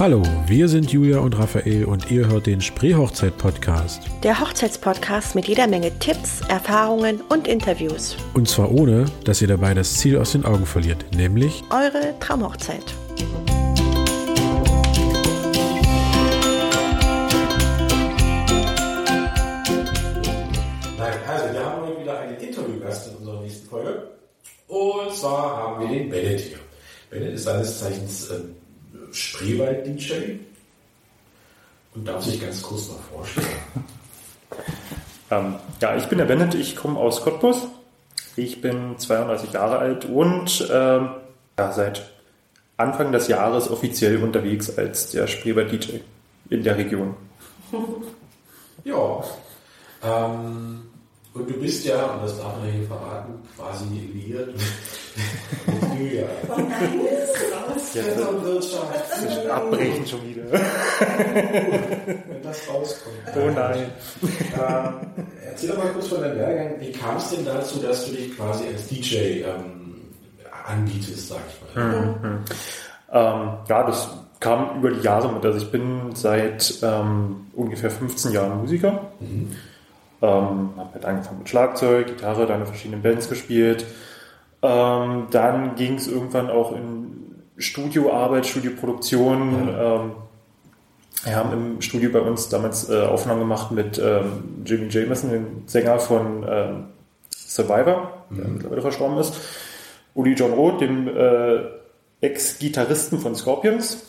Hallo, wir sind Julia und Raphael und ihr hört den Spreehochzeit-Podcast. Der Hochzeitspodcast mit jeder Menge Tipps, Erfahrungen und Interviews. Und zwar ohne, dass ihr dabei das Ziel aus den Augen verliert, nämlich Eure Traumhochzeit. Nein, also wir haben heute wieder einen Interviewgast in unserer nächsten Folge. Und zwar haben wir den Bennett hier. Bennett ist seines Zeichens ähm, Spreewald-DJ und darf sich ganz kurz mal vorstellen. Ähm, ja, ich bin der Bennett, ich komme aus Cottbus. Ich bin 32 Jahre alt und ähm, ja, seit Anfang des Jahres offiziell unterwegs als der Spreewald-DJ in der Region. Ja. Ähm, und du bist ja, und das darf man hier verraten, quasi liiert mit Julia. Vetternwirtschaft. Abbrechen schon wieder. Wenn das rauskommt. Oh nein. Ähm, erzähl doch mal kurz von deinem Werdegang. Wie kam es denn dazu, dass du dich quasi als DJ ähm, anbietest, sag ich mal? Ähm, ja, das kam über die Jahre mit. Also ich bin seit ähm, ungefähr 15 Jahren Musiker. Mhm. Ähm, habe halt angefangen mit Schlagzeug, Gitarre, dann in verschiedenen Bands gespielt. Ähm, dann ging es irgendwann auch in Studioarbeit, Studioproduktion. Ähm, wir haben im Studio bei uns damals äh, Aufnahmen gemacht mit ähm, Jimmy Jameson, dem Sänger von ähm, Survivor, der mittlerweile verstorben ist. Uli John Roth, dem äh, Ex-Gitarristen von Scorpions.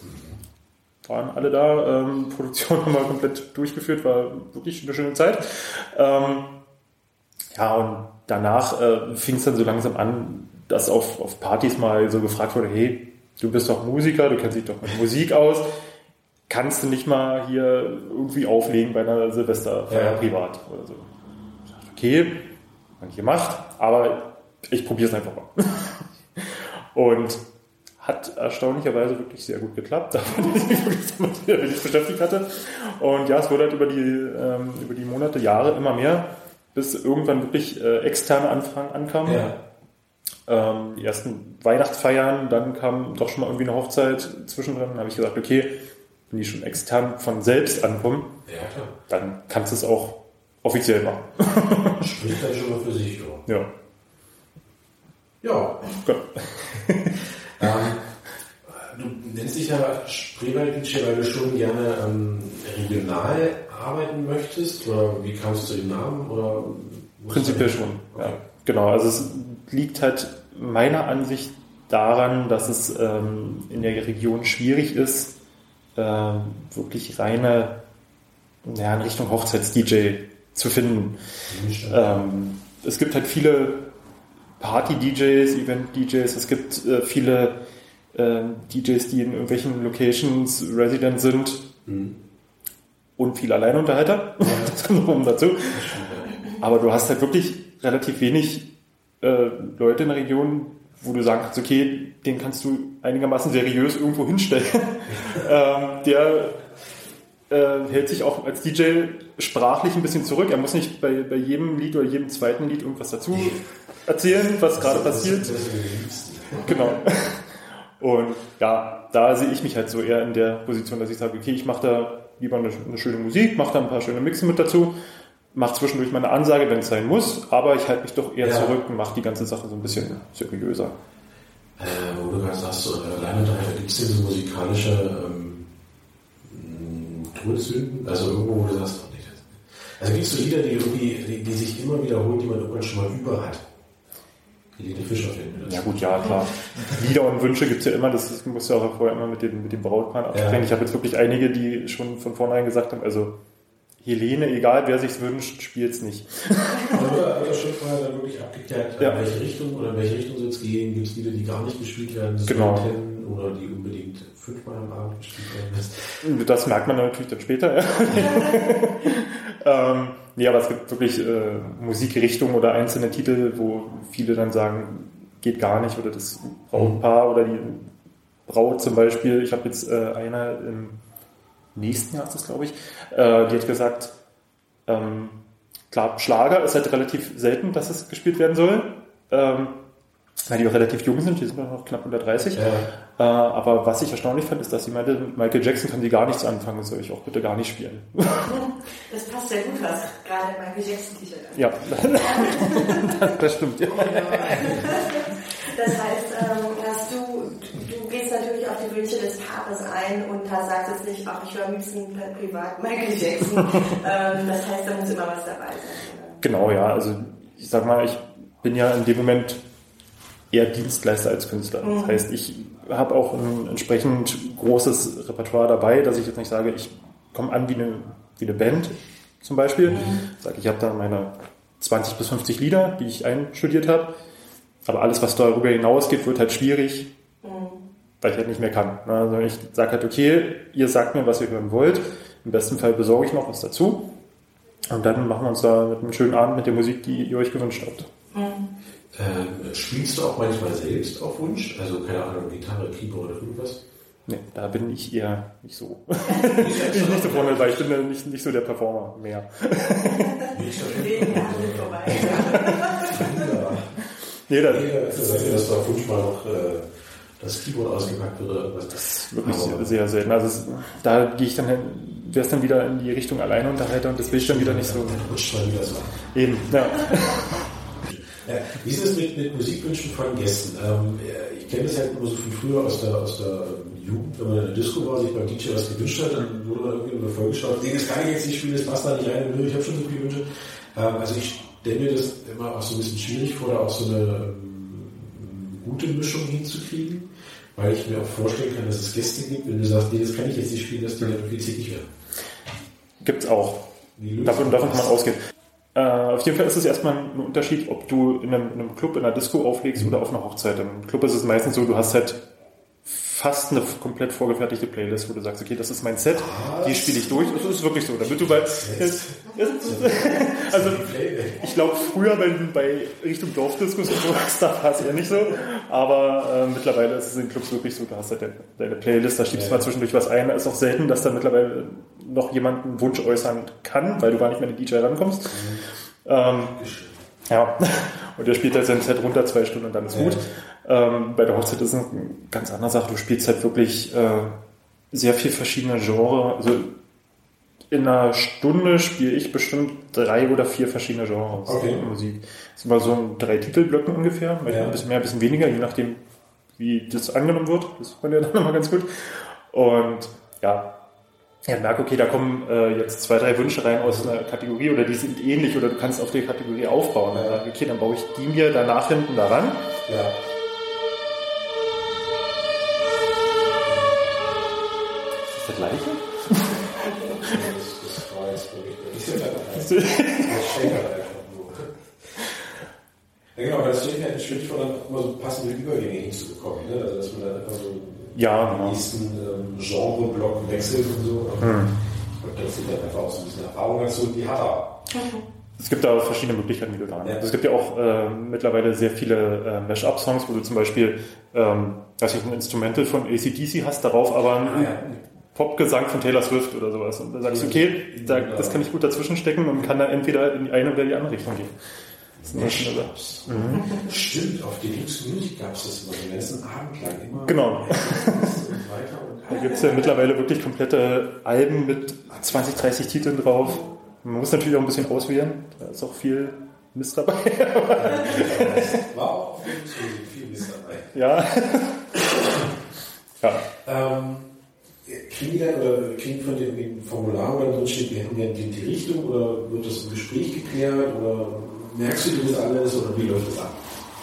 Waren alle da. Ähm, Produktion haben wir komplett durchgeführt, war wirklich eine schöne Zeit. Ähm, ja, und danach äh, fing es dann so langsam an, dass auf, auf Partys mal so gefragt wurde, hey, du bist doch Musiker, du kennst dich doch mit Musik aus, kannst du nicht mal hier irgendwie auflegen bei einer Silvesterfeier Ja. privat oder so. Ich dachte, okay, hab ich gemacht, aber ich probiere es einfach mal. Und hat erstaunlicherweise wirklich sehr gut geklappt, damit ich mich beschäftigt hatte. Und ja, es wurde halt über die, ähm, über die Monate, Jahre immer mehr, bis irgendwann wirklich äh, externe Anfragen ankamen. Ja. Ähm, die ersten Weihnachtsfeiern, dann kam doch schon mal irgendwie eine Hochzeit zwischendrin. Dann habe ich gesagt, okay, wenn die schon extern von selbst ankommen, Ja, klar. dann kannst du es auch offiziell machen. Spricht dann schon mal für sich, ja. Ja, Ja, gut. ähm, du nennst dich ja Spreewald-DJ, weil du schon gerne ähm, regional arbeiten möchtest? Oder wie kamst du zu dem Namen? Oder Prinzipiell schon. Okay. Ja, genau. Also es liegt halt meiner Ansicht daran, dass es ähm, in der Region schwierig ist, ähm, wirklich reine ja, in Richtung Hochzeits-DJ zu finden. Ähm, es gibt halt viele Party-DJs, Event-DJs, es gibt äh, viele äh, DJs, die in irgendwelchen Locations resident sind Mhm. und viele Alleinunterhalter. das kommt dazu. Aber du hast halt wirklich relativ wenig äh, Leute in der Region, wo du sagen kannst, okay, den kannst du einigermaßen seriös irgendwo hinstellen. ähm, der äh, hält sich auch als DJ sprachlich ein bisschen zurück. Er muss nicht bei, bei jedem Lied oder jedem zweiten Lied irgendwas dazu erzählen, was gerade passiert. Genau. Und ja, da sehe ich mich halt so eher in der Position, dass ich sage, okay, ich mache da lieber eine, eine schöne Musik, mache da ein paar schöne Mixe mit dazu, mache zwischendurch meine Ansage, wenn es sein muss, aber ich halte mich doch eher Ja. zurück und mache die ganze Sache so ein bisschen seriöser. Äh, wo du gerade sagst, so Alleinunterhalter, gibt es so musikalische ähm, Todsünden? Also irgendwo, wo du sagst, nee, das, also gibt es so Lieder, die, irgendwie, die, die sich immer wiederholen, die man irgendwann schon mal über hat? Helene Fischer finden das. Ja gut, ja klar. Lieder und Wünsche gibt's ja immer, das muss ja auch vorher immer mit dem, mit dem Brautpaar absprechen. Ja. Ich habe jetzt wirklich einige, die schon von vornherein gesagt haben, also Helene, egal wer sich's wünscht, spielt's nicht. Aber wird das schon vorher dann wirklich abgeklärt, Ja. in welche Richtung oder in welche Richtung soll es gehen? Gibt es Lieder, die gar nicht gespielt werden Genau. Oder die unbedingt fünfmal am Abend gespielt werden müssen? Das merkt man natürlich dann später. Ja. ähm, nee, aber es gibt wirklich äh, Musikrichtungen oder einzelne Titel, wo viele dann sagen, geht gar nicht oder das Brautpaar oder die Braut zum Beispiel. Ich habe jetzt äh, eine im nächsten Jahr ist das, glaube ich, äh, die hat gesagt, ähm, klar, Schlager ist halt relativ selten, dass es gespielt werden soll. Ähm, weil die auch relativ jung sind, die sind noch knapp unter 30. Ja. Äh, aber was ich erstaunlich fand, ist, dass sie meinte, mit Michael Jackson können sie gar nichts anfangen, soll ich auch bitte gar nicht spielen. Das passt sehr gut, was gerade Michael Jackson T-Shirt ja, das stimmt. Ja. Das heißt, ähm, dass du, du gehst natürlich auf die Wünsche des Paares ein und da sagst jetzt nicht, ach, ich höre am liebsten privat Michael Jackson. ähm, das heißt, da muss immer was dabei sein. Genau, ja. Also ich sag mal, ich bin ja in dem Moment eher Dienstleister als Künstler. Das heißt, ich habe auch ein entsprechend großes Repertoire dabei, dass ich jetzt nicht sage, ich komme an wie eine, wie eine Band zum Beispiel. Sage, ich habe da meine 20 bis 50 Lieder, die ich einstudiert habe. Aber alles, was darüber hinausgeht, wird halt schwierig, weil ich halt nicht mehr kann. Also ich sage halt, okay, ihr sagt mir, was ihr hören wollt. Im besten Fall besorge ich noch was dazu. Und dann machen wir uns da mit einem schönen Abend mit der Musik, die ihr euch gewünscht habt. Ähm, spielst du auch manchmal selbst auf Wunsch? Also, keine Ahnung, Gitarre, Keyboard oder irgendwas? Nee, da bin ich eher nicht so. ich nicht so vorne, weil ich bin ja nicht, nicht so der Performer mehr. Nee, das Jeder ist ja, dass da auf Wunsch mal noch äh, das Keyboard ausgepackt wird oder irgendwas. Das ist wirklich sehr, sehr selten. Also es, da gehe ich dann, hin- wäre es dann wieder in die Richtung Alleinunterhalter und das will ich dann wieder nicht. Dann so. Eben, ja. Ja, wie ist es mit, mit Musikwünschen von Gästen? Ähm, ja, ich kenne das halt immer so von früher aus der, aus der Jugend, wenn man in der Disco war, sich beim DJ was gewünscht hat, dann wurde man irgendwie immer vorgeschaut, nee, das kann ich jetzt nicht spielen, das passt da nicht rein, ich habe schon so viele Wünsche. Ähm, also ich stelle mir das immer auch so ein bisschen schwierig vor, da auch so eine ähm, gute Mischung hinzukriegen, weil ich mir auch vorstellen kann, dass es Gäste gibt, wenn du sagst, nee, das kann ich jetzt nicht spielen, dass die dann irgendwie zickig werden. Gibt's auch. Wie löst Davon, davon kann man ausgehen. Äh, auf jeden Fall ist es erstmal ein Unterschied, ob du in einem, in einem Club, in einer Disco auflegst oder auf einer Hochzeit. Im Club ist es meistens so, du hast halt fast eine komplett vorgefertigte Playlist, wo du sagst, okay, das ist mein Set, die spiele ich durch. Das ist wirklich so. Damit du bei, also ich glaube früher bei, bei Richtung Dorfdiskus und sowas, da war es eher nicht so. Aber äh, mittlerweile ist es in Clubs wirklich so, du hast halt deine, deine Playlist, da schiebst du mal zwischendurch was ein. Es ist auch selten, dass da mittlerweile noch jemand einen Wunsch äußern kann, weil du gar nicht mehr an den DJ rankommst. Ähm, ja, und der spielt halt sein Set runter, zwei Stunden und dann ist gut. Ähm, bei der Hochzeit ist es eine ganz andere Sache. Du spielst halt wirklich äh, sehr viel verschiedene Genres. Also in einer Stunde spiele ich bestimmt drei oder vier verschiedene Genres Okay. Musik. Das sind immer so drei Titelblöcken ungefähr, manchmal Ja. ein bisschen mehr, ein bisschen weniger, je nachdem, wie das angenommen wird. Das man ja dann immer ganz gut. Und ja, ja, merke, okay, da kommen äh, jetzt zwei, drei Wünsche rein aus einer Kategorie oder die sind ähnlich oder du kannst auf die Kategorie aufbauen. Ich, okay, dann baue ich die mir danach hinten daran. Ja. Das gleiche? War jetzt wirklich nicht. Ja, genau, das steht halt schwierig vor, dann immer so passende Übergänge hinzubekommen. Ne? Also, dass man dann einfach so Ja, den genau. nächsten ähm, Genre-Block wechselt und so. Und Ich glaube, das sind dann einfach auch so ein bisschen Erfahrung dazu, die hat er. Es gibt da verschiedene Möglichkeiten, wie du da Ja. also Es gibt ja auch äh, mittlerweile sehr viele äh, Mash-up-Songs, wo du zum Beispiel ähm, weiß ich, ein Instrumental von ACDC hast, darauf aber einen Ah, ja. Popgesang von Taylor Swift oder sowas. Und da sagst du, okay, da, das kann ich gut dazwischen stecken und kann dann entweder in die eine oder die andere Richtung gehen. Das ist eine Sache. Stimmt, auf Deluxe Music gab es das immer den ganzen Abend lang immer. Genau. Da gibt es ja mittlerweile wirklich komplette Alben mit 20, 30 Titeln drauf. Man muss natürlich auch ein bisschen auswählen. Da ist auch viel Mist dabei. war auch Music viel Mist dabei. ja. ja. Ähm, kriegen die dann oder kriegen von dem, dem Formular, wo dann drin steht, wir hätten gerne die, die Richtung oder wird das im Gespräch geklärt oder merkst du dir das alles oder wie läuft das ab?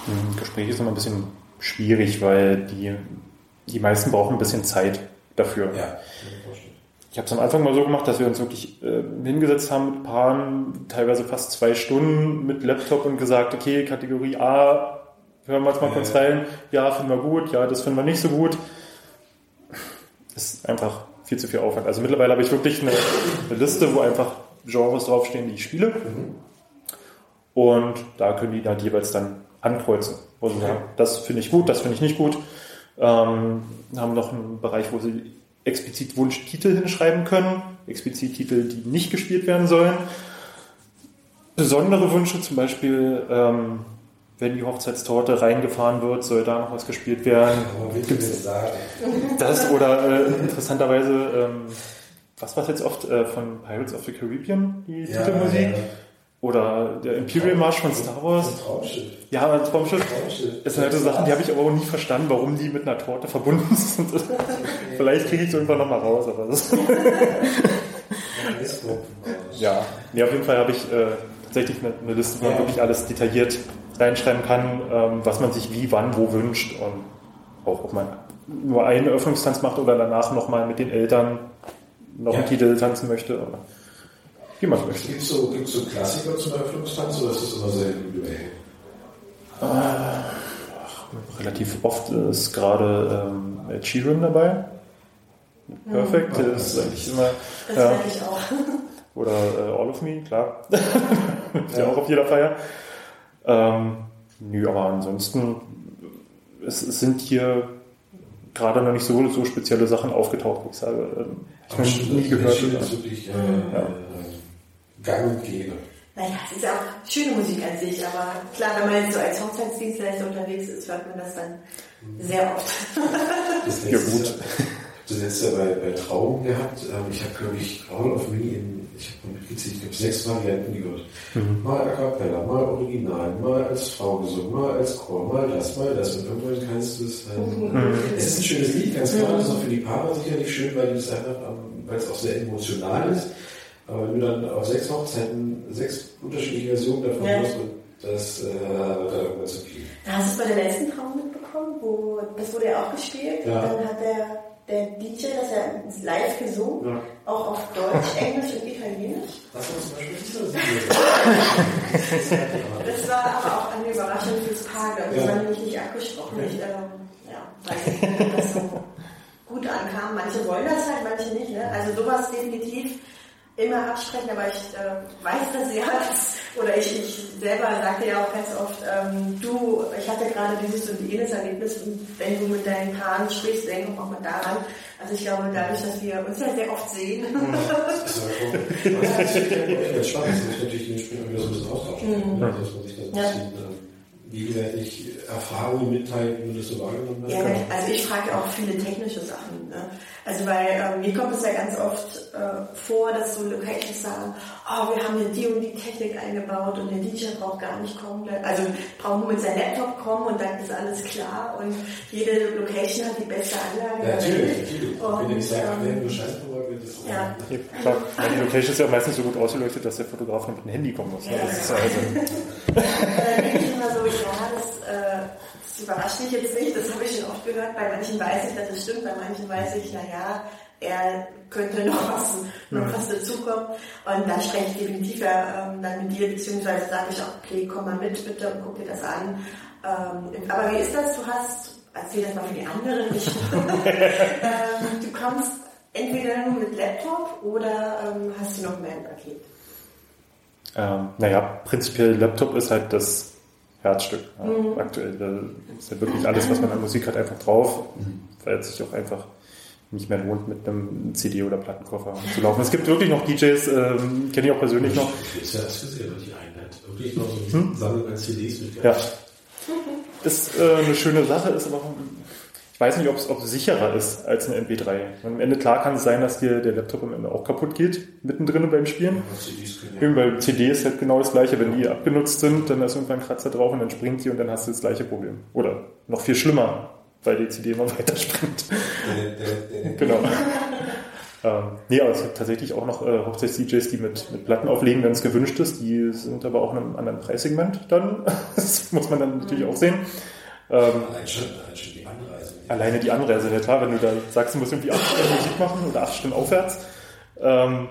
Ein Gespräch ist immer ein bisschen schwierig, weil die, die meisten brauchen ein bisschen Zeit dafür. Ja, ich habe es am Anfang mal so gemacht, dass wir uns wirklich äh, hingesetzt haben mit Paaren, teilweise fast zwei Stunden mit Laptop und gesagt, okay, Kategorie A, hören wir uns mal Ja, kurz ja. rein. Ja, finden wir gut, ja, das finden wir nicht so gut. Ist einfach viel zu viel Aufwand. Also mittlerweile habe ich wirklich eine, eine Liste, wo einfach Genres draufstehen, die ich spiele. Und da können die halt jeweils dann ankreuzen, sie sagen, das finde ich gut, das finde ich nicht gut. Ähm, haben noch einen Bereich, wo sie explizit Wunschtitel hinschreiben können, explizit Titel, die nicht gespielt werden sollen. Besondere Wünsche, zum Beispiel ähm, wenn die Hochzeitstorte reingefahren wird, soll da noch was gespielt werden. Willst du das oder äh, interessanterweise, ähm, was war jetzt oft äh, von Pirates of the Caribbean, die Titelmusik? ja, ja. Oder der Imperial March von Star Wars. Das Traumschiff. Ja, ein Traumschiff. Traumschiff. Das sind halt so Sachen, die habe ich aber auch nie verstanden, warum die mit einer Torte verbunden sind. Vielleicht kriege ich es irgendwann nochmal raus, aber das. Ja, nee, auf jeden Fall habe ich äh, tatsächlich eine, eine Liste, wo man wirklich alles detailliert reinschreiben kann, ähm, was man sich wie, wann, wo wünscht und auch ob man nur einen Eröffnungstanz macht oder danach nochmal mit den Eltern noch Ja. einen Titel tanzen möchte. Oder wie man möchte. Gibt es so, gibt's so Klassiker zum Eröffnungstanz oder ist das immer sehr individuell? Relativ oft ist gerade ähm, Ed Sheeran dabei. Perfekt, Mhm. das ist eigentlich immer. Das ja. ich auch. Oder äh, All of Me, klar. ist ja auch auf jeder Feier. Ähm, nö, aber ansonsten, es, es sind hier gerade noch nicht so, so spezielle Sachen aufgetaucht, wo ich sage, ähm, ich habe nie gehört. Das ist wirklich äh, Ja. äh, gang und gäbe. Naja, es ist ja auch schöne Musik an sich, aber klar, wenn man jetzt so als Hochzeitsdienstleister unterwegs ist, hört man das dann sehr oft. Das Ja, gut. Das letzte bei, bei Trauben gehabt. Ähm, ich habe, glaube ich, All of Me in, ich habe mitgezählt, ich glaube, sechs Varianten gehört. Mhm. Mal a cappella, mal original, mal als Frau gesungen, mal als Chor, mal das, mal das. Und irgendwann kannst du es Mhm. halt. Es ist ein schönes Lied, ganz klar. Das ist auch für die Paare sicherlich schön, weil es einfach, ähm, weil es auch sehr emotional ist. Aber wenn du dann auf sechs Hochzeiten sechs unterschiedliche Versionen davon Ja. hast, das äh, da irgendwann zu viel. Da hast du es bei der letzten Traum mitbekommen, wo das wurde ja auch gespielt. Ja. Und dann hat der, der DJ das ja live gesungen, Ja. auch auf Deutsch, Englisch und Italienisch. Das war zum Beispiel nicht so Das war aber auch eine Überraschung fürs Paar, glaube ich. Das Ja. war nämlich nicht abgesprochen. Ich ähm, ja, weiß nicht, ob das so gut ankam. Manche wollen das halt, manche nicht. Ne? Also sowas definitiv immer absprechen, aber ich äh, weiß das ja, dass, oder ich, ich selber sagte ja auch ganz oft, ähm, du, ich hatte gerade dieses und jenes Erlebnis und wenn du mit deinen Paaren sprichst, denk auch mal daran. Also ich glaube, dadurch, dass wir uns ja sehr oft sehen, Das ist aber schon, das ist ganz spannend. Das muss natürlich dementsprechend wieder so ein bisschen austauschen. Mhm. Dass man sich das ein Ja. Bisschen ähm, gegenseitig Erfahrungen mitteilt, wie du das so wahrgenommen hast. Ja, also ich frage auch viele technische Sachen. Ne? Also weil ähm, mir kommt es ja ganz oft äh, vor, dass so Locations sagen, oh, wir haben hier die und die Technik eingebaut und der DJ braucht gar nicht kommen. Also braucht nur mit seinem Laptop kommen und dann ist alles klar und jede Location hat die beste Anlage. Ja, natürlich, natürlich. Und, Wenn nicht sagt, ach, wir haben ähm, nur Scheiße programmiert, das ist Ja. Ja, die Location ist ja meistens so gut ausgeleuchtet, dass der Fotograf noch mit dem Handy kommen muss. Ne? Das ist also, äh, ich immer so, ja, das, äh, das überrascht mich jetzt nicht, das habe ich schon oft gehört. Bei manchen weiß ich, dass es stimmt, bei manchen weiß ich, naja, er könnte noch was, noch was dazukommen. Und dann spreche ich definitiv ja, ähm, dann mit dir, beziehungsweise sage ich auch, okay, komm mal mit bitte und guck dir das an. Ähm, aber wie ist das? Du hast, erzähl das mal für die andere Richtung. ähm, du kommst entweder nur mit Laptop oder ähm, hast du noch mehr im Paket? ähm, naja, prinzipiell Laptop ist halt das Herzstück ja, aktuell. Da ist ja wirklich alles, was man an Musik hat, einfach drauf, weil es sich auch einfach nicht mehr lohnt, mit einem CD- oder Plattenkoffer zu laufen. Es gibt wirklich noch DJs, ähm, kenne ich auch persönlich noch, habe ja das gesehen, weil die einen hat wirklich noch so eine Sammlung an CDs mit Ja. Ist äh, eine schöne Sache, ist aber auch, ich weiß nicht, ob es ob sicherer ist als eine MP3. Und am Ende klar kann es sein, dass dir der Laptop am Ende auch kaputt geht, mittendrin beim Spielen. Ja. CD ist halt genau das gleiche. Wenn die abgenutzt sind, dann ist irgendwann ein Kratzer drauf und dann springt die und dann hast du das gleiche Problem. Oder noch viel schlimmer, weil die CD immer weiter springt. Genau. ähm, nee, aber es gibt tatsächlich auch noch äh, Hochzeits-DJs, die mit, mit Platten auflegen, wenn es gewünscht ist. Die sind aber auch in einem anderen Preissegment dann. das muss man dann natürlich auch sehen. Ähm, allein schon die Anreise. Alleine die Anreise, ja klar, wenn du da sagst, du musst irgendwie acht Stunden Musik machen oder acht Stunden aufwärts ähm,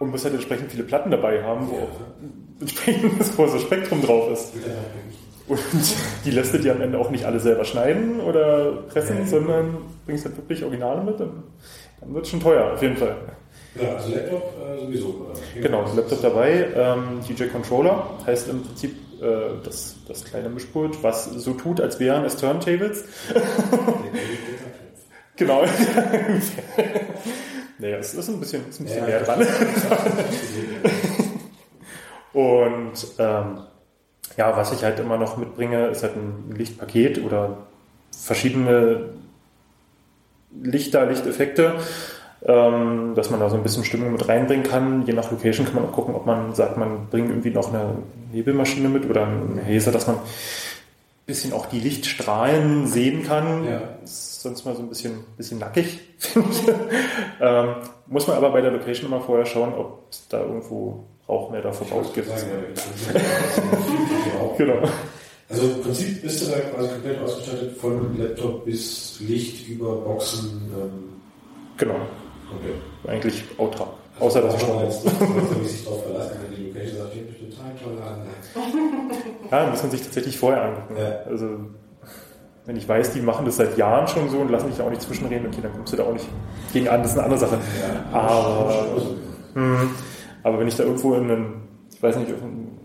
und musst halt entsprechend viele Platten dabei haben, wo auch entsprechend das große Spektrum drauf ist. Und die lässt du dir am Ende auch nicht alle selber schneiden oder pressen, sondern bringst halt wirklich Originale mit. Dann, dann wird es schon teuer, auf jeden Fall. Ja, also Laptop äh, sowieso. Oder? Genau, Laptop dabei, ähm, DJ Controller, heißt im Prinzip äh, das, das kleine Mischpult, was so tut, als wären es Turntables. Genau. naja, es ist ein bisschen, ist ein bisschen Ja. näher dran. Und ähm, ja, was ich halt immer noch mitbringe, ist halt ein Lichtpaket oder verschiedene Lichter, Lichteffekte, ähm, dass man da so ein bisschen Stimmung mit reinbringen kann. Je nach Location kann man auch gucken, ob man sagt, man bringt irgendwie noch eine Nebelmaschine mit oder einen Häser, dass man ein bisschen auch die Lichtstrahlen sehen kann. Ja. Ist sonst mal so ein bisschen, bisschen nackig, finde ich. ähm, muss man aber bei der Location immer vorher schauen, ob es da irgendwo Rauchmelder verbaut gibt. Sagen, ja, genau. Genau. Also im Prinzip bist du da quasi komplett ausgestattet von Laptop bis Licht über Boxen. Ähm, Genau. Okay. Eigentlich autark. Außer dass ich schon jetzt. Ja, muss man sich tatsächlich vorher angucken. Ja. Also, wenn ich weiß, die machen das seit Jahren schon so und lassen sich da auch nicht zwischenreden, okay, dann kommst du da auch nicht gegen an, das ist eine andere Sache. Aber, hm, aber wenn ich da irgendwo in einen, ich weiß nicht, auf ein,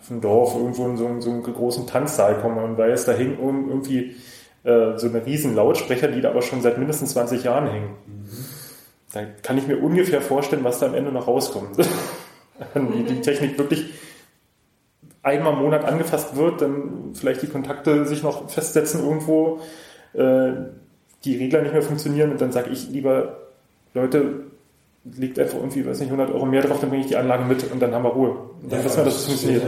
auf ein Dorf, irgendwo in so einen, so einen großen Tanzsaal komme und weiß, da hängen irgend- irgendwie äh, so eine riesen Lautsprecher, die da aber schon seit mindestens 20 Jahren hängen. Dann kann ich mir ungefähr vorstellen, was da am Ende noch rauskommt. Wenn die, die Technik wirklich einmal im Monat angefasst wird, dann vielleicht die Kontakte sich noch festsetzen irgendwo, äh, die Regler nicht mehr funktionieren und dann sage ich lieber, Leute, legt einfach irgendwie, weiß nicht, 100 Euro mehr drauf, dann bringe ich die Anlage mit und dann haben wir Ruhe. Und dann wissen wir, dass es funktioniert.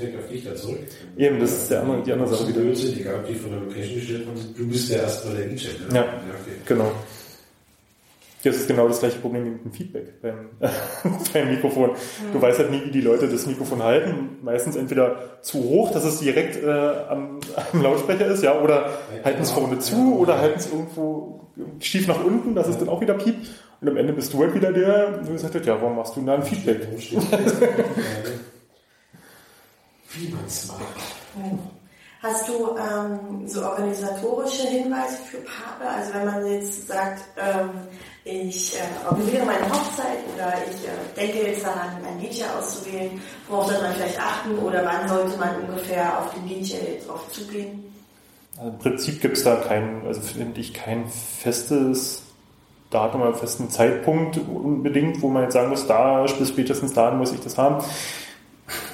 Direkt auf dich da zurück. Eben, das ist der andere, die andere Sache wieder. Ob die von der Location gestellt du bist der erstmal der DJ. Ne? Ja. okay. Genau. Das ist genau das gleiche Problem wie mit dem Feedback beim, beim Mikrofon. Du weißt halt nie, wie die Leute das Mikrofon halten. Meistens entweder zu hoch, dass es direkt äh, am, am Lautsprecher ist, ja, oder halten es vorne zu oder halten es irgendwo schief nach unten, dass es dann auch wieder piept. Und am Ende bist du halt wieder der, der gesagt hat, ja, warum machst du denn da ein Feedback? Wie man es macht. Hast du ähm, so organisatorische Hinweise für Paare? Also wenn man jetzt sagt, ähm, ich äh, organisiere meine Hochzeit oder ich äh, denke jetzt daran, einen DJ auszuwählen, worauf sollte man vielleicht achten oder wann sollte man ungefähr auf den DJ drauf zugehen? Also Im Prinzip gibt es da kein, also finde ich, kein festes Datum oder festen Zeitpunkt unbedingt, wo man jetzt sagen muss, da bis spätestens da muss ich das haben.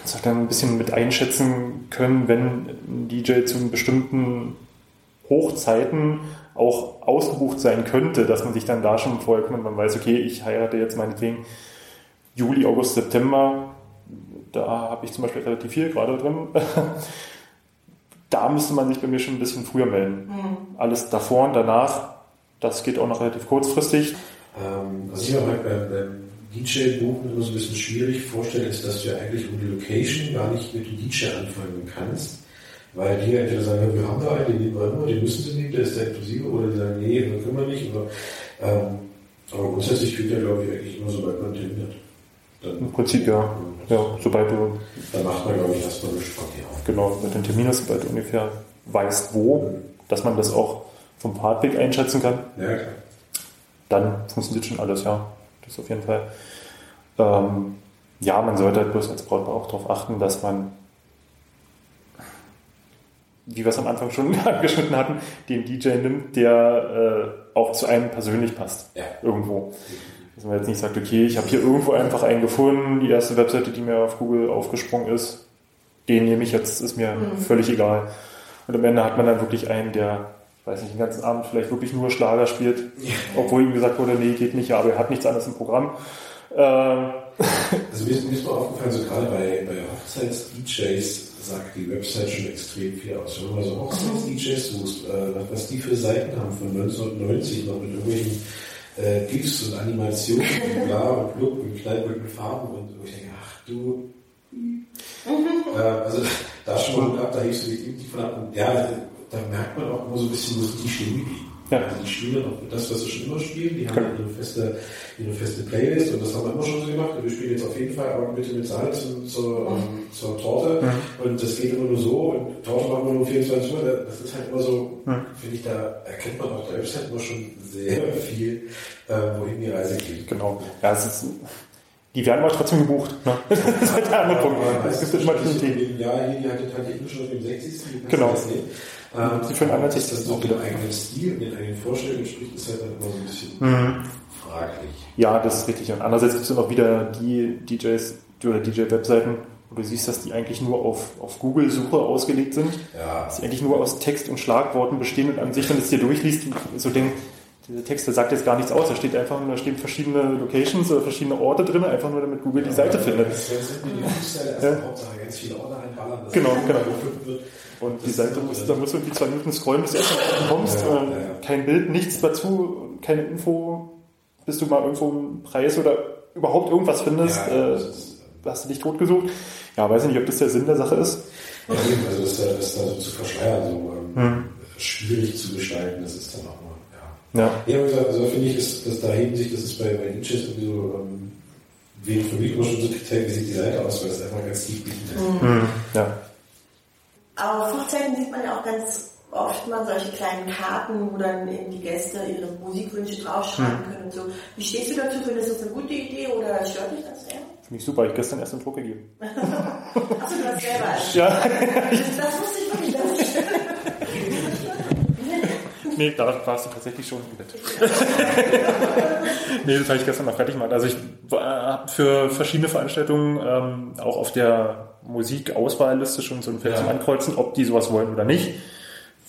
Das hat dann ein bisschen mit einschätzen können, wenn ein DJ zu bestimmten Hochzeiten auch ausgebucht sein könnte, dass man sich dann da schon vorher kümmert. Man weiß, okay, ich heirate jetzt meinetwegen Juli, August, September. Da habe ich zum Beispiel relativ viel gerade drin. da müsste man sich bei mir schon ein bisschen früher melden. Alles davor und danach, das geht auch noch relativ kurzfristig. Ähm, was ich mir halt beim, beim DJ-Buchen immer so ein bisschen schwierig vorstelle, ist, dass du ja eigentlich um die Location gar nicht mit dem DJ anfangen kannst. Weil die entweder sagen, ja, wir haben da einen, den nehmen wir immer, den müssen sie nehmen, der ist der inklusive, oder die sagen, nee, den können wir nicht. Oder, ähm, aber grundsätzlich gilt ja, glaube ich, eigentlich immer, sobald man hat. Dann, Im Prinzip ja. Ja, sobald du dann macht man, glaube ich, erstmal eine Spannung auf. genau mit den Termin hast, sobald du ungefähr weißt, wo, dass man das auch vom Fahrtweg einschätzen kann, Ja, klar. dann funktioniert schon alles, ja. Das auf jeden Fall. Ähm, ja, man sollte halt bloß als Brautpaar auch darauf achten, dass man, wie wir es am Anfang schon angeschnitten hatten, den DJ nimmt, der äh, auch zu einem persönlich passt. Ja. Irgendwo. Dass man jetzt nicht sagt, okay, ich habe hier irgendwo einfach einen gefunden, die erste Webseite, die mir auf Google aufgesprungen ist, den nehme ich jetzt, ist mir völlig egal. Und am Ende hat man dann wirklich einen, der, ich weiß nicht, den ganzen Abend vielleicht wirklich nur Schlager spielt, obwohl ihm gesagt wurde, nee, geht nicht, aber er hat nichts anderes im Programm. Ähm, Also mir ist, mir ist mal aufgefallen, so gerade bei, bei Hochzeits-DJs sagt die Website schon extrem viel aus. Wenn man mal so Hochzeits-DJs sucht, äh, was- die für Seiten haben von 1990 noch mit irgendwelchen äh, GIFs und Animationen und bla und Look und Knallböcken Farben und wo ich denke, ach du. Äh, also da schon mal ab, da hebst du irgendwie von ab. Und ja, da, merkt man auch immer so ein bisschen, wo die stehen geblieben. Ja. Also die spielen auch das, was sie schon immer spielen. Die haben halt ihre feste, ihre feste Playlist und das haben wir immer schon so gemacht. Wir spielen jetzt auf jeden Fall aber bitte mit Salz und zur, ähm, zur Torte. Und das geht immer nur so. Und Torte machen wir nur 24 Uhr. Das ist halt immer so, finde ich, da erkennt man auf der Website immer schon sehr viel, äh, wohin die Reise geht. genau. Ja, es ist, die werden aber trotzdem gebucht. Ne? Das ist halt der andere Punkt. Es gibt immer diesen Themen. Ja, hier, die hat den Tante schon auf dem 60. Die kannst Genau. jetzt nehmen. Ähm, einmal dass das 60. auch den eigenen Stil und den eigenen Vorstellungen entspricht, ist halt immer so ein bisschen Mhm. fraglich. Ja, das ist richtig. Und andererseits gibt es dann auch wieder die DJs oder DJ-Webseiten, Und du siehst, dass die eigentlich nur auf, auf Google-Suche ausgelegt sind. Ja. Dass die eigentlich nur aus Text und Schlagworten bestehen und an sich, wenn du es dir durchliest, so denkst, dieser Text, der sagt jetzt gar nichts aus. Da steht einfach, da stehen verschiedene Locations oder verschiedene Orte drin, einfach nur damit Google die Seite findet. Das sind die Fußstelle, also Hauptsache ganz viele Orte reinballern. dass Genau, genau. Und die Seite muss, da musst du irgendwie zwei Minuten scrollen, bis du erst mal kommst. Ja, äh, ja, ja. Kein Bild, nichts dazu, keine Info, bis du mal irgendwo einen Preis oder überhaupt irgendwas findest. Ja, äh, ist- hast du dich totgesucht. Ja, weiß nicht, ob das der Sinn der Sache ist. Ja, eben, also das, da- das da so zu verschleiern, so ähm, Hm. schwierig zu gestalten, das ist dann auch mal, ja. Ja. Wie also finde ich, ist, dass da heben sich, das ist bei, bei Inches irgendwie so, ähm, wenig für mich immer schon so gezeigt, wie sieht die Seite aus, weil das einfach ganz tief bieten ist. Hm. Ja. Aber auf Hochzeiten sieht man ja auch ganz oft mal solche kleinen Karten, wo dann eben die Gäste ihre Musikwünsche draufschreiben können und so. Wie stehst du dazu? Findest du das eine gute Idee oder stört dich das sehr? Finde ich super, ich gestern erst einen Druck gegeben. Achso, du hast selber. Das, Ja, das wusste ich wirklich das ist- nee, da warst du tatsächlich schon im Bett. nee, das habe ich gestern noch fertig gemacht. Also ich habe für verschiedene Veranstaltungen ähm, auch auf der Musikauswahlliste schon so ein Feld Ja. zum Ankreuzen, ob die sowas wollen oder nicht.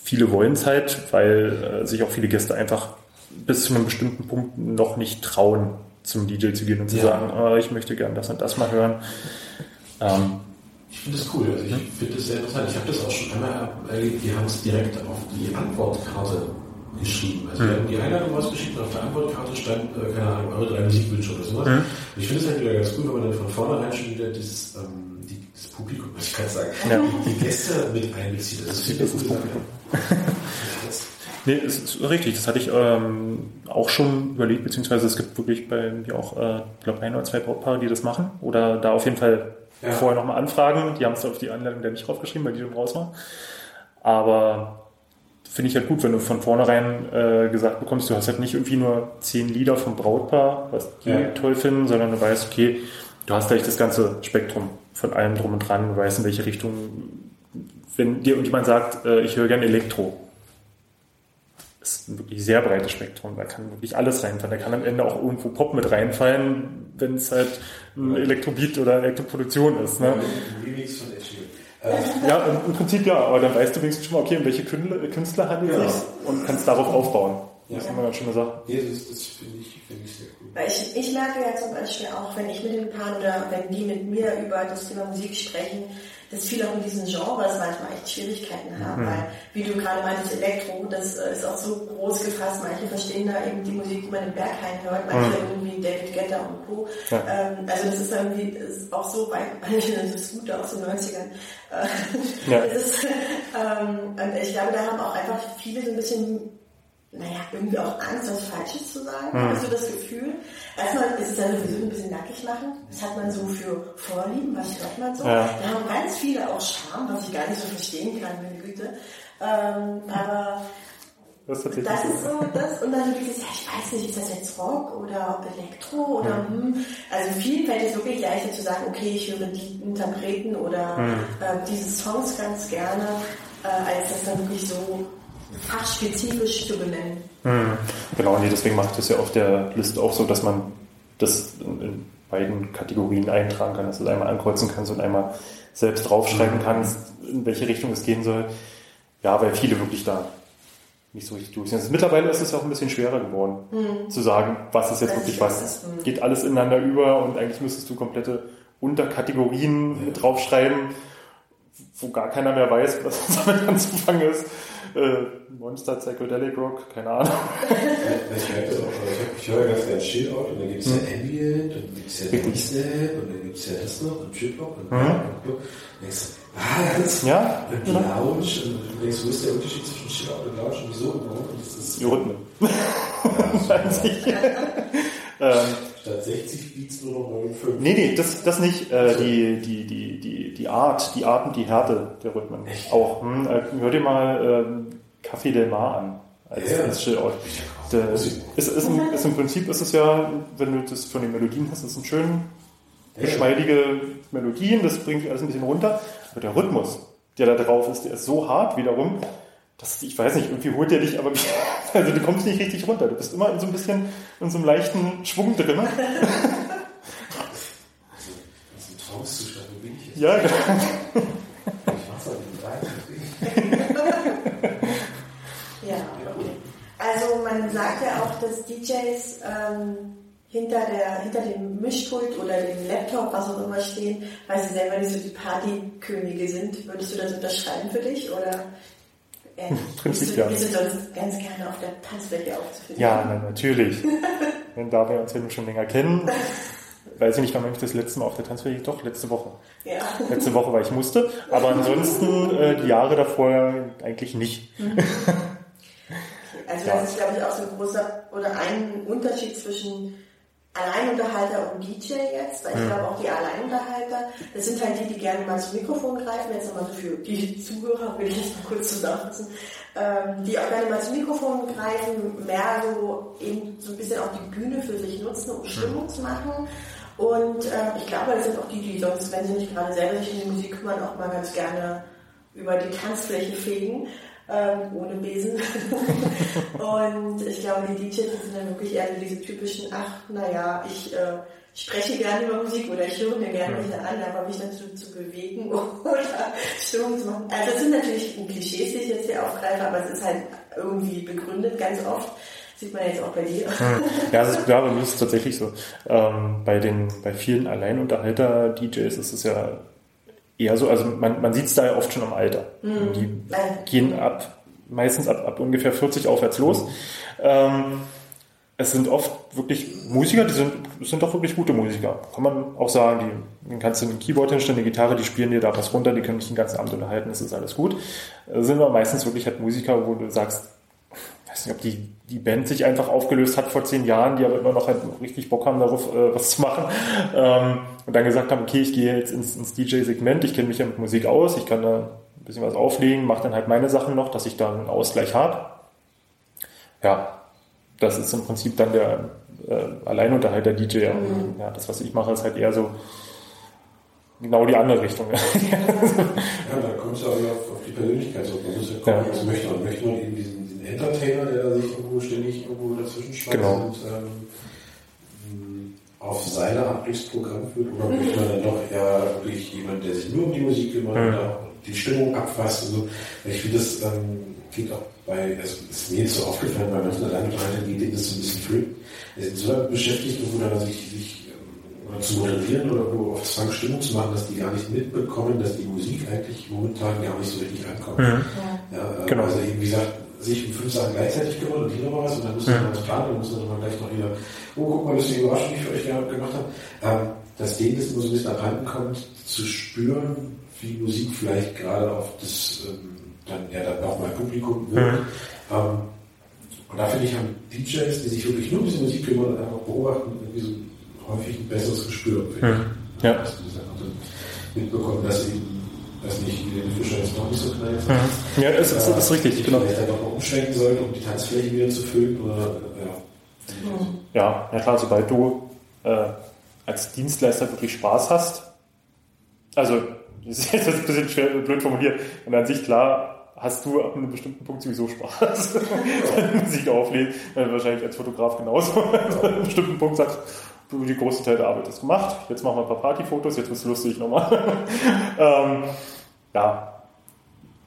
Viele wollen es halt, weil äh, sich auch viele Gäste einfach bis zu einem bestimmten Punkt noch nicht trauen, zum DJ zu gehen und zu Ja. sagen, äh, ich möchte gern das und das mal hören. Ähm, Ich finde das cool, also ich finde das sehr interessant. Ich habe das auch schon einmal erlebt, die haben es direkt auf die Antwortkarte geschrieben. Also die haben die Einladung rausgeschickt und auf der Antwortkarte stand, äh, keine Ahnung, eure drei Musikwünsche oder sowas. Und ich finde es halt wieder ganz cool, wenn man dann von vornherein schon wieder dieses, ähm, die, das Publikum, was ich gerade sagen, Ja. die, die Gäste mit einbezieht. Das ist Das ist cool. Nee, es ist richtig. Das hatte ich ähm, auch schon überlegt, beziehungsweise es gibt wirklich bei mir auch, äh, ich glaube, ein oder zwei Brautpaare, die das machen. Oder da auf jeden Fall Ja. vorher nochmal anfragen. Die haben es auf die Anleitung dann nicht draufgeschrieben, weil die schon raus war. Aber finde ich halt gut, wenn du von vornherein äh, gesagt bekommst, du hast halt nicht irgendwie nur zehn Lieder vom Brautpaar, was die Ja. toll finden, sondern du weißt, okay, du hast gleich das ganze Spektrum von allem drum und dran, du weißt, in welche Richtung, wenn dir jemand sagt, äh, ich höre gerne Elektro, ist ein wirklich sehr breites Spektrum. Da kann wirklich alles reinfallen. Da kann am Ende auch irgendwo Pop mit reinfallen, wenn es halt ein Elektrobeat oder Elektroproduktion ist. Ne? Remix von. Äh, Ja, im, im Prinzip ja, aber dann weißt du wenigstens schon mal, okay, um welche Künstler, Künstler handelt Ja. es sich und kannst darauf aufbauen. Ja. Das ist immer eine schöne Sache. nee, das, das finde ich, finde ich sehr cool. Weil ich, ich merke ja zum Beispiel auch, wenn ich mit den Paaren oder wenn die mit mir über das Thema Musik sprechen, dass viele auch in diesen Genres manchmal echt Schwierigkeiten haben, weil, wie du gerade meintest, Elektro, das äh, ist auch so groß gefasst, manche verstehen da eben die Musik, die man im Berghain hört, manche irgendwie David Guetta und Co. Ja. Ähm, also das ist irgendwie ist auch so manche sind so Scooter aus den 90ern. Äh, Ja. ist, ähm, und ich glaube, da haben auch einfach viele so ein bisschen naja, irgendwie auch Angst, was Falsches zu sagen. Mhm. Hast du das Gefühl? Erstmal ist es ja sowieso ein bisschen nackig machen. Das hat man so für Vorlieben, was hört man so. Ja. Da haben ganz viele auch Scham, was ich gar nicht so verstehen kann, meine Güte. Ähm, aber Das das ist so. das. Und dann so dieses, ja, ich weiß nicht, ist das jetzt Rock oder Elektro oder hm. Also vielen fällt es wirklich leichter zu sagen, okay, ich höre die Interpreten oder äh, diese Songs ganz gerne, äh, als das dann wirklich so fachspezifisch zu benennen. Hm. Genau, nee, deswegen mache ich das ja auf der Liste auch so, dass man das in, beiden Kategorien eintragen kann, dass du es einmal ankreuzen kannst und einmal selbst draufschreiben kannst, in welche Richtung es gehen soll. Ja, weil viele wirklich da nicht so richtig durch sind. Mittlerweile ist es ja auch ein bisschen schwerer geworden, zu sagen, was ist jetzt Das wirklich ist was. das, hm. Geht alles ineinander über und eigentlich müsstest du komplette Unterkategorien mit draufschreiben, wo gar keiner mehr weiß, was damit anzufangen ist. Äh, Monster, Psychedelic Rock, keine Ahnung. Ich merke das auch schon. Ich, höre ganz gerne Chill-Out und dann gibt es ja Ambient und dann gibt es ja. Dubstep und dann gibt es ja das noch und Trip-Hop und Mhm. Und denkst du, was? Ja, Und. Lounge und denkst, wo ist der Unterschied zwischen Chill-Out und Lounge und wieso und warum? Und das ist Die Rhythmen. Wahrscheinlich. ähm, statt 60 Beats nur noch 59. nee, nee, das, das nicht. Äh, die, die, die, die, die Art, die Art und die Härte der Rhythmen. Auch. Hm, äh, hör dir mal ähm, Café Del Mar an. Als, Ja. als Chill-Out. Ist, ist, im- ist Im Prinzip ist es ja, wenn du das von den Melodien hast, ist es ein schön geschmeidige Melodien, das bringt alles ein bisschen runter. Aber der Rhythmus, der da drauf ist, der ist so hart wiederum, dass, ich weiß nicht, irgendwie holt der dich, aber also du kommst nicht richtig runter. Du bist immer in so ein bisschen, in so einem leichten Schwung drin. Das ist ein Traumzustand, wo bin ich jetzt? Ja, Ich mach's aber nicht rein. Ja, okay. Also man sagt ja auch, dass DJs ähm, hinter, der, hinter dem Mischpult oder dem Laptop, was auch immer stehen, weil sie selber nicht so die Partykönige sind. Würdest du das unterschreiben für dich oder Prinzip bist, du, ja. bist du sonst ganz gerne auf der Tanzfläche aufzufinden? Ja, na, natürlich. Wenn da wir uns ja schon länger kennen, weiß ich nicht, wann ich das letzte Mal auf der Tanzfläche, doch, letzte Woche. Ja. Letzte Woche, weil ich musste. Aber ansonsten äh, die Jahre davor eigentlich nicht. Also Ja. das ist, glaube ich, auch so ein großer oder ein Unterschied zwischen Alleinunterhalter und DJ jetzt, weil ich glaube auch die Alleinunterhalter, das sind halt die, die gerne mal zum Mikrofon greifen, jetzt nochmal so für die Zuhörer, will ich jetzt mal kurz zusammenfassen, ähm, die auch gerne mal zum Mikrofon greifen, mehr so eben so ein bisschen auch die Bühne für sich nutzen, um Stimmung zu machen. Und äh, ich glaube, das sind auch die, die sonst, wenn sie nicht gerade selber sich um die Musik kümmern, auch mal ganz gerne über die Tanzfläche fegen, ähm, ohne Besen. und ich glaube, die DJs sind dann wirklich eher diese typischen, ach, naja, ich äh, spreche gerne über Musik oder ich höre mir gerne welche an, aber mich dazu zu bewegen oder Stimmung zu machen. Also das sind natürlich Klischees, die ich jetzt hier aufgreife, aber es ist halt irgendwie begründet ganz oft. Sieht man jetzt auch bei dir. Ja, also ich glaube, mir ist tatsächlich so. Ähm, bei den, bei vielen Alleinunterhalter-DJs ist es ja eher so, also man, man sieht es da ja oft schon am Alter. Die gehen ab, meistens ab, ab ungefähr 40 aufwärts los. Ähm, es sind oft wirklich Musiker, die sind, sind doch wirklich gute Musiker. Kann man auch sagen, die, den kannst du ein Keyboard hinstellen, eine Gitarre, die spielen dir da was runter, die können dich den ganzen Abend unterhalten, das ist alles gut. Es sind aber meistens wirklich halt Musiker, wo du sagst, ich weiß nicht, ob die, die Band sich einfach aufgelöst hat vor zehn Jahren, die aber immer noch halt richtig Bock haben, darauf äh, was zu machen. Ähm, und dann gesagt haben, okay, ich gehe jetzt ins, ins DJ-Segment, ich kenne mich ja mit Musik aus, ich kann da ein bisschen was auflegen, mache dann halt meine Sachen noch, dass ich da einen Ausgleich habe. Ja, das ist im Prinzip dann der äh, Alleinunterhalter DJ. Ja, das, was ich mache, ist halt eher so genau die andere Richtung. Ja, es ja auch wieder auf, auf die Persönlichkeit so. Man muss ja gucken, was möchte man. Möchte man eben diesen, diesen Entertainer, der sich irgendwo ständig irgendwo dazwischen schmeißt Genau. und ähm, auf seine Art durchs Programm führt? Oder möchte man dann doch eher wirklich jemand, der sich nur um die Musik kümmert Mhm. oder die Stimmung abfasst und so? Weil Ich finde, das ähm, klingt auch bei, also ist mir jetzt so aufgefallen, bei manchen Alleinunterhaltern geht das so ein bisschen flöten. Die sind so beschäftigt, wo da sich, sich oder zu moderieren oder wo auf Zwang Stimmung zu machen, dass die gar nicht mitbekommen, dass die Musik eigentlich momentan gar nicht so richtig ankommt. Ja, äh, Genau. Also eben, wie gesagt, sich um fünf Sachen gleichzeitig kümmern und hier noch was und dann muss man noch was planen, dann muss man noch mal gleich noch wieder, oh, guck mal, das ist die Überraschung, die ich für euch ge- gemacht habe. Ähm, dass denen das immer so ein bisschen abhanden kommt, zu spüren, wie Musik vielleicht gerade auf das ähm, dann ja dann auch mal Publikum wirkt. Ähm, und da finde ich, haben DJs, die sich wirklich nur um diese Musik kümmern und einfach beobachten, irgendwie so häufig ein besseres Gespür. finde ich. Ja. Dass du das einfach dann mitbekommen, dass eben, dass nicht Helene Fischer jetzt noch nicht so knallt. Ja, es ist, ist richtig, Ich genau. vielleicht dann noch mal umschwenken sollte, um die Tanzfläche wieder zu füllen. Oder, ja. Ja, ja klar, sobald du äh, als Dienstleister wirklich Spaß hast, also das ist jetzt ein bisschen schwer, blöd formuliert, und an sich klar, hast du ab einem bestimmten Punkt sowieso Spaß, wenn du Musik weil wahrscheinlich als Fotograf genauso, an einem bestimmten Punkt sagst, du, die große Teil der Arbeit ist gemacht, jetzt machen wir ein paar Partyfotos, jetzt wird's lustig nochmal. ähm, ja,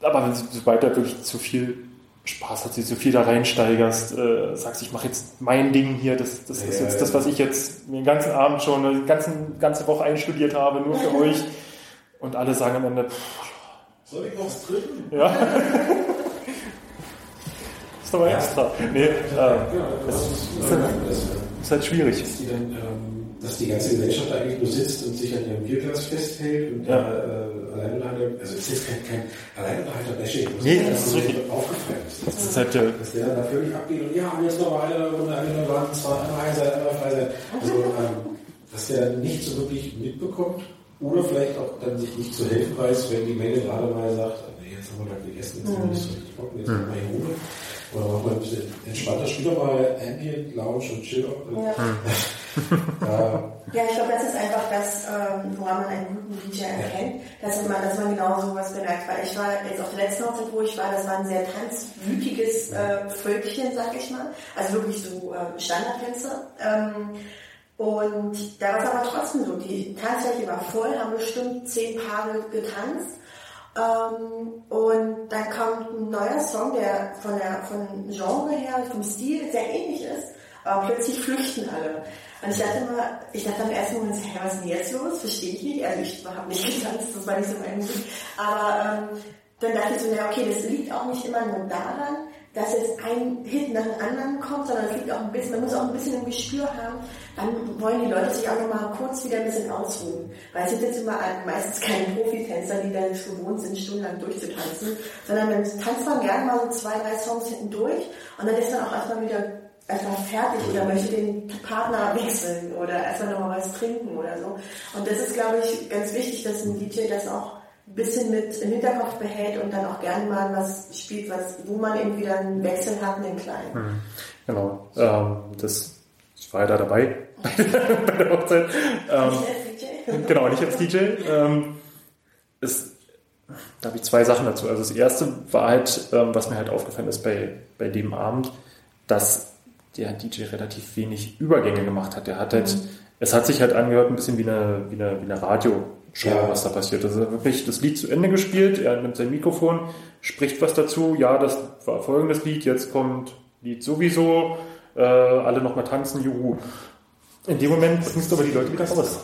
aber wenn, sobald da wirklich zu viel Spaß hat, du so viel da reinsteigerst, äh, sagst, ich mache jetzt mein Ding hier, das, das ist Ja, jetzt ja. das, was ich jetzt den ganzen Abend schon, eine ganzen, ganze Woche einstudiert habe, nur für euch. Und alle sagen am Ende, pff, Soll ich was drücken? ja. ist aber extra. Nee, äh, Ja, das das ist, ist, das, ist halt schwierig. dass, die dann, ähm, dass die ganze Gesellschaft eigentlich nur sitzt und sich an ihrem Bierglas festhält und Ja. äh, Alleinunterhalter, also es ist kein, kein Alleinunterhalter-Bashing. Nee, muss das ist richtig. aufgefallen. Das ist halt, äh, dass der dann da völlig abgeht und ja, jetzt noch eine Runde, eine waren zwar einmal heil sein, einmal frei sein. Also, ähm, dass der nicht so wirklich mitbekommt oder vielleicht auch dann sich nicht zu helfen weiß, wenn die Menge gerade mal sagt, ah, nee, jetzt haben wir da gegessen, jetzt haben wir nicht so richtig Bock, jetzt machen wir hier Ruhe. Oder machen wir ein bisschen entspannter, spiel doch mal Ambient, Lounge und Chill. Ja. Ja, Ja, ich glaube, das ist einfach das, ähm, woran man einen guten DJ erkennt, dass man, dass man genau sowas bemerkt. Weil ich war jetzt auf der letzten Hochzeit, wo ich war, das war ein sehr tanzwütiges äh, Völkchen, sag ich mal. Also wirklich so äh, Standardtänzer. Ähm, Und da war es aber trotzdem so, die Tanzfläche war voll, haben bestimmt zehn Paare getanzt. Ähm, und dann kommt ein neuer Song, der von der von Genre her, vom Stil sehr ähnlich ist, aber plötzlich flüchten alle. Und ich dachte immer, ich dachte am ersten Moment, hey, was ist denn jetzt los? Verstehe ich nicht. Also ich habe nicht getanzt, das war nicht so mein Musik. Aber ähm, dann dachte ich so, ja, okay, das liegt auch nicht immer nur daran, dass jetzt ein Hit nach dem anderen kommt, sondern es liegt auch ein bisschen, man muss auch ein bisschen ein Gespür haben, dann wollen die Leute sich auch nochmal kurz wieder ein bisschen ausruhen. Weil es sind jetzt immer meistens keine Profitänzer, die dann gewohnt sind, stundenlang durchzutanzen, sondern man tanzt man gerne mal so zwei, drei Songs hinten durch und dann ist man auch erstmal wieder erstmal fertig oder möchte den Partner wechseln oder erstmal nochmal was trinken oder so. Und das ist, glaube ich, ganz wichtig, dass ein DJ das auch ein bisschen mit im Hinterkopf behält und dann auch gerne mal was spielt, was, wo man eben wieder einen Wechsel hat, einen kleinen. Mhm. Genau. Ähm, das, ich war ja da dabei bei der Hochzeit. Ähm, nicht als DJ? genau, nicht als DJ. Ähm, es, da habe ich zwei Sachen dazu. Also das erste war halt, ähm, was mir halt aufgefallen ist bei, bei dem Abend, dass der DJ relativ wenig Übergänge gemacht hat. Der hat halt, mhm. es hat sich halt angehört ein bisschen wie eine, wie eine, wie eine Radio, Show, ja. was da passiert. Das ist wirklich das Lied zu Ende gespielt, er nimmt sein Mikrofon, spricht was dazu, ja, das war folgendes Lied, jetzt kommt Lied sowieso, äh, alle nochmal tanzen, juhu. In dem Moment bringst du aber die Leute wieder raus.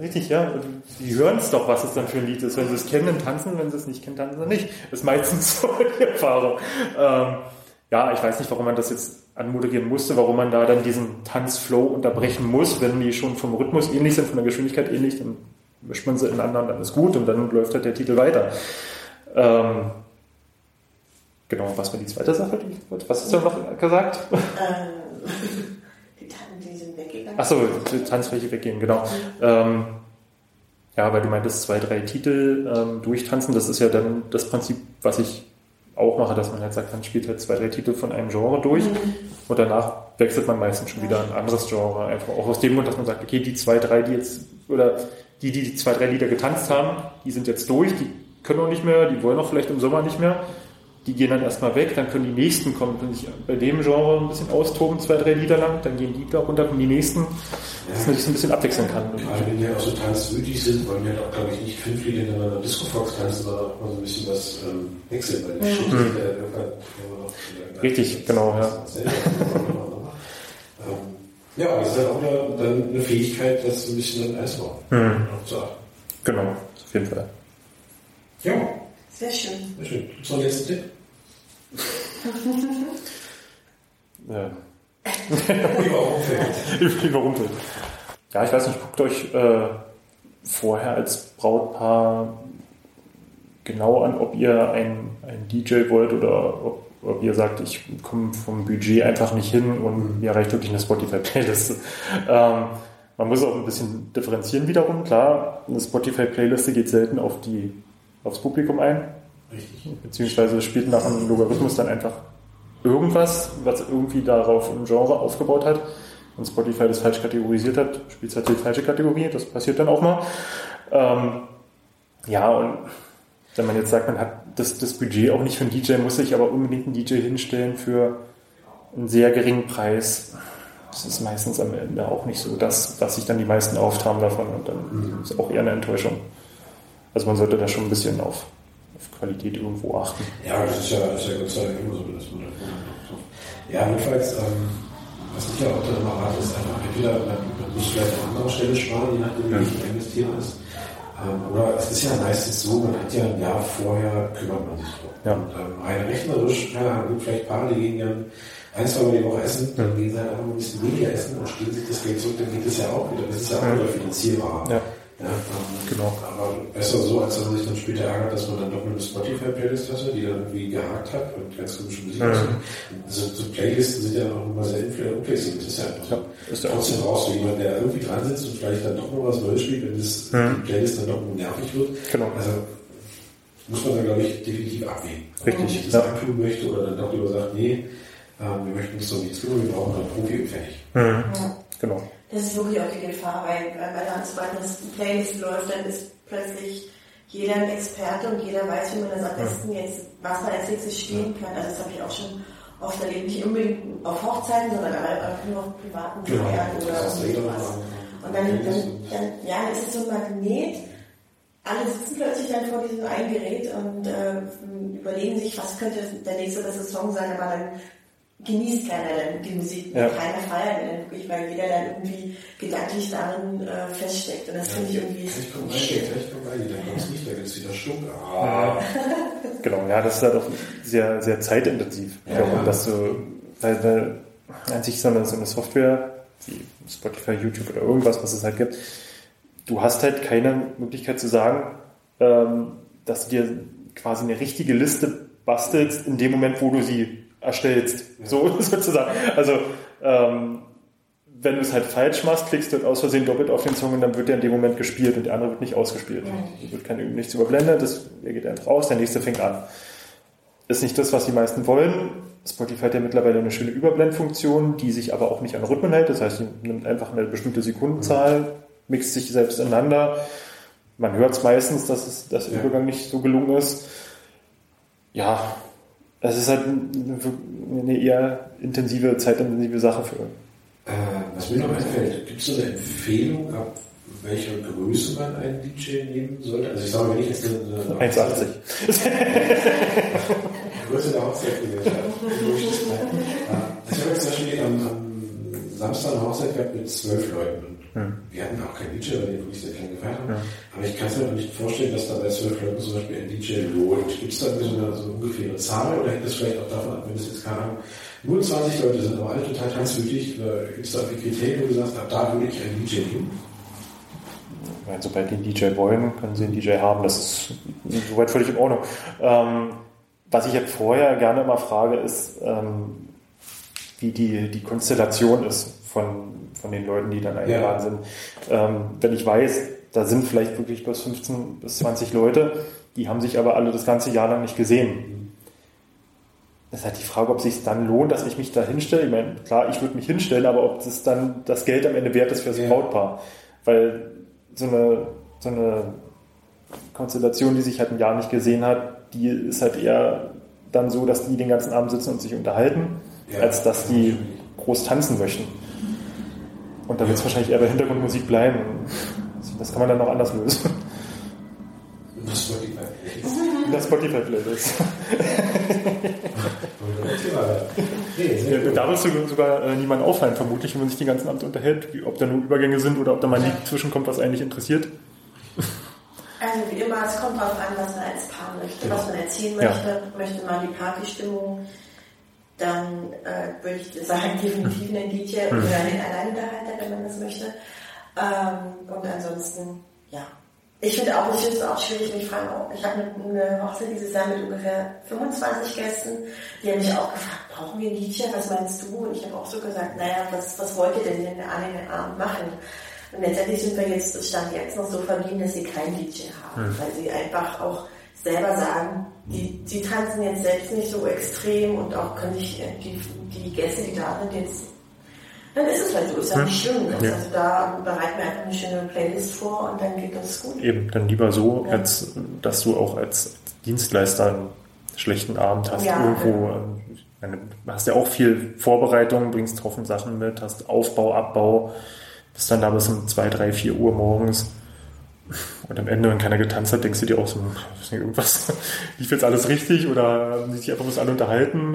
Richtig, ja. Die hören es doch, was es dann für ein Lied ist. Wenn sie es kennen, dann tanzen, wenn sie es nicht kennen, tanzen sie nicht. Das ist meistens so die Erfahrung. Ähm, ja, ich weiß nicht, warum man das jetzt anmoderieren musste, warum man da dann diesen Tanzflow unterbrechen muss, wenn die schon vom Rhythmus ähnlich sind, von der Geschwindigkeit ähnlich, dann mischt man sie ineinander und dann ist gut und dann läuft halt der Titel weiter. Ähm, genau, was war die zweite Sache? Was hast du noch gesagt? Ähm, die Tanzen, die sind weggegangen. Achso, die Tanzfläche weggehen, genau. Mhm. Ähm, ja, weil du meintest, zwei, drei Titel ähm, durchtanzen, das ist ja dann das Prinzip, was ich auch mache, dass man halt sagt, man spielt halt zwei, drei Titel von einem Genre durch mhm. und danach wechselt man meistens schon wieder ein anderes Genre. Einfach auch aus dem Grund, dass man sagt, okay, die zwei, drei, die jetzt, oder die, die die zwei, drei Lieder getanzt haben, die sind jetzt durch, die können auch nicht mehr, die wollen auch vielleicht im Sommer nicht mehr. Die gehen dann erstmal weg, dann können die nächsten kommen, können sich bei dem Genre ein bisschen austoben, zwei, drei Lieder lang, dann gehen die da runter und die nächsten, ja. dass man sich ein bisschen abwechseln kann. Gerade wenn die auch so tanzwütig sind, wollen wir halt auch, glaube ich, nicht fünf Lieder hintereinander Disco Fox tanzen, sondern auch mal so ein bisschen was ähm, wechseln, weil die mhm. Schicht, äh, Richtig, genau, ja. Ja, das ist halt auch eine, dann eine Fähigkeit, das ein bisschen dann Eisbauen mhm. Genau, auf jeden Fall. Ja. Sehr schön. Sehr schön. Gibt es noch einen letzten Tipp? ja. Überrumpelt. Überrumpelt. Ja, ich weiß nicht, guckt euch äh, vorher als Brautpaar genau an, ob ihr ein, ein DJ wollt oder ob wie ihr sagt, ich komme vom Budget einfach nicht hin und mir reicht wirklich eine Spotify-Playlist. Ähm, man muss auch ein bisschen differenzieren wiederum. Klar, eine Spotify-Playliste geht selten auf die, aufs Publikum ein. Richtig. Beziehungsweise spielt nach einem Logarithmus dann einfach irgendwas, was irgendwie darauf im Genre aufgebaut hat und Spotify das falsch kategorisiert hat, spielt es halt die falsche Kategorie. Das passiert dann auch mal. Ähm, ja, und wenn man jetzt sagt, man hat das, das Budget auch nicht für einen DJ, muss sich aber unbedingt einen DJ hinstellen für einen sehr geringen Preis. Das ist meistens am Ende auch nicht so das, was sich dann die meisten auftragen davon und dann mhm. ist auch eher eine Enttäuschung. Also man sollte da schon ein bisschen auf, auf Qualität irgendwo achten. Ja, das ist ja, das ist ja Gott sei Dank immer so, dass man da Ja, jedenfalls, ähm, was ich ja auch dann immer rate, ist einfach entweder man, muss vielleicht an anderer Stelle sparen, je nachdem, wie ja. viel investieren ist oder es ist ja meistens so, man hat ja ein Jahr vorher, kümmert man sich drum. Ja. Und, ähm, rein rechnerisch, keine Ahnung, vielleicht Paare, die gehen dann ein, zwei Mal die Woche essen, dann gehen sie halt einfach ein bisschen weniger essen und stehen sich das Geld zurück, dann geht das ja auch wieder. Das ist ja auch wieder finanzierbar. Ja. Ja, ähm, genau. Aber besser so, als dass man sich dann später ärgert, dass man dann doch eine Spotify-Playlist hatte, die dann irgendwie gehakt hat und ganz komische Musik mhm. so, so Playlisten sind ja auch immer sehr unflexibel. Das ist ja, ja ist ja trotzdem raus, so jemand, der irgendwie dran sitzt und vielleicht dann doch noch was Neues spielt, wenn das, mhm. die Playlist dann doch nervig wird. Genau. Also muss man dann, glaube ich, definitiv abwägen. Richtig. Ob man sich das ja. antun möchte oder dann doch lieber sagt, nee, ähm, wir möchten uns so nichts tun, wir brauchen einen Profi und fertig. Mhm. Ja. Genau das ist wirklich auch die Gefahr, weil, weil bei der das Playlist läuft, dann ist plötzlich jeder ein Experte und jeder weiß, wie man das am besten jetzt, was da als nächstes stehen kann. Also das habe ich auch schon oft erlebt, nicht unbedingt auf Hochzeiten, sondern auch nur auf privaten Genau. Feiern oder Das hast du irgendwie eh was. noch Und dann, dann, dann, ja, ist es so ein Magnet. Alle sitzen plötzlich dann vor diesem einen Gerät und äh, überlegen sich, was könnte der nächste beste Song sein, aber dann genießt keiner die Musik, Ja. keiner feiert dann wirklich, weil jeder dann irgendwie gedanklich darin äh, feststeckt. Und das finde ich irgendwie rein, gleich kommt rein, dann kommt's nicht, da gibt's wieder Stuck. Ah. Genau, ja, das ist halt auch sehr, sehr zeitintensiv. Ja, ja. dass du, weil, weil an sich so eine, so eine Software, wie Spotify, YouTube oder irgendwas, was es halt gibt, du hast halt keine Möglichkeit zu sagen, ähm, dass du dir quasi eine richtige Liste bastelst in dem Moment, wo du sie erstellst. So sozusagen. Also, ähm, wenn du es halt falsch machst, klickst du halt aus Versehen doppelt auf den Song und dann wird der in dem Moment gespielt und der andere wird nicht ausgespielt. Es wird kein nichts überblendet, das, der geht einfach aus, der nächste fängt an. Ist nicht das, was die meisten wollen. Spotify hat ja mittlerweile eine schöne Überblendfunktion, die sich aber auch nicht an Rhythmen hält. Das heißt, sie nimmt einfach eine bestimmte Sekundenzahl, mixt sich selbst ineinander. Man hört es meistens, dass es, dass der Ja. Übergang nicht so gelungen ist. Ja, es ist halt eine, eher intensive, zeitintensive Sache für. Äh, was mir noch einfällt, gibt es so eine Empfehlung, ab welcher Größe man einen DJ nehmen sollte? Also ich sage, wenn ich jetzt eine, eine 1,80. Größe der Hochzeitgesellschaft. Ich habe jetzt zum Beispiel am, am Samstag eine Hochzeit gehabt mit zwölf Leuten. Hm. Wir hatten auch keinen DJ, weil die wirklich sehr klein gefeiert haben. Aber ich kann es mir nicht vorstellen, dass da bei zwölf Leuten zum Beispiel ein DJ lohnt. Gibt es da so eine, so eine ungefähre Zahl oder hängt das vielleicht auch davon ab, wenn es jetzt keine Ahnung, nur 20 Leute sind, aber alle total tanzwütig? Oder gibt es da irgendwie Kriterien, wo du sagst, ab da würde ich einen DJ nehmen? Weil sobald die einen DJ wollen, können sie einen DJ haben. Das ist soweit völlig in Ordnung. Ähm, was ich jetzt vorher gerne immer frage, ist, ähm, wie die, die Konstellation ist von, von den Leuten, die dann eingeladen sind. Ähm, wenn ich weiß, da sind vielleicht wirklich bloß 15 bis 20 Leute, die haben sich aber alle das ganze Jahr lang nicht gesehen. Das ist halt die Frage, ob es sich dann lohnt, dass ich mich da hinstelle. Ich meine, klar, ich würde mich hinstellen, aber ob das dann das Geld am Ende wert ist für das Ja. Brautpaar. Weil so eine, so eine Konstellation, die sich halt ein Jahr nicht gesehen hat, die ist halt eher dann so, dass die den ganzen Abend sitzen und sich unterhalten, Ja. als dass die groß tanzen möchten. Und da wird es wahrscheinlich eher bei Hintergrundmusik bleiben. Das kann man dann noch anders lösen. Das Spotify. In der Spotify-Playlist. Nee, sehr Ja, gut. da wirst du sogar äh, niemand auffallen, vermutlich, wenn man sich den ganzen Abend unterhält, wie, ob da nur Übergänge sind oder ob da mal ein Lied zwischenkommt, was eigentlich interessiert. Also wie immer, es kommt darauf an, was man als Paar möchte, was man erzählen Ja. möchte. Möchte man die Partystimmung, dann äh, würde ich sagen, definitiv einen DJ oder einen Alleinunterhalter, wenn man das möchte. Ähm, und ansonsten, ja. Ich finde auch, ich finde es auch schwierig, mich fragen, auch, ich habe eine, Hochzeit dieses Jahr mit ungefähr 25 Gästen, die haben mich auch gefragt, brauchen wir einen DJ, was meinst du? Und ich habe auch so gesagt, naja, was, was wollt ihr denn denn an den Abend machen? Und letztendlich sind wir jetzt, stand jetzt noch so verblieben, dass sie keinen DJ haben, weil sie einfach auch selber sagen, die, die tanzen jetzt selbst nicht so extrem und auch können nicht äh, die, die Gäste, die da sind, jetzt dann ist es halt so, ist ja nicht schlimm. Ja. Also da bereiten wir einfach eine schöne Playlist vor und dann geht das gut. Eben, dann lieber so, Ja. als dass du auch als Dienstleister einen schlechten Abend hast Ja, irgendwo. genau. ähm, meine, Du hast ja auch viel Vorbereitung, bringst Haufen Sachen mit, hast Aufbau, Abbau, bist dann da bis um 2, 3, 4 Uhr morgens. Und am Ende, wenn keiner getanzt hat, denkst du dir auch so, weiß nicht, irgendwas, lief jetzt alles richtig oder haben die sich einfach bloß alle unterhalten?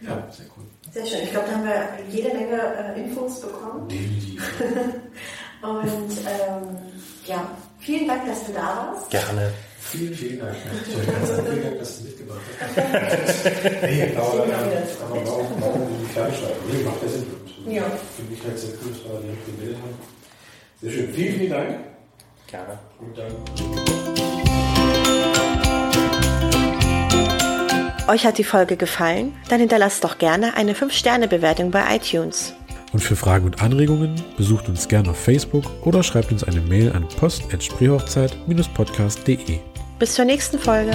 Ja, sehr cool. Sehr schön. Ich glaube, da haben wir jede Menge äh, Infos bekommen. Definitiv. Und ähm, ja, vielen Dank, dass du da warst. Gerne. Vielen, vielen Dank. Ich habe ganz vielen Dank, dass du mitgemacht hast. nee, aber, aber warum, warum die kleine schreiben? Nee, macht ja Sinn. Ja. Finde ich halt sehr cool, dass wir direkt gemeldet haben. Sehr schön. Vielen, vielen Dank. Gerne. Und dann. Euch hat die Folge gefallen? Dann hinterlasst doch gerne eine 5-Sterne-Bewertung bei iTunes. Und für Fragen und Anregungen besucht uns gerne auf Facebook oder schreibt uns eine Mail an post.spreehochzeit-podcast.de. Bis zur nächsten Folge.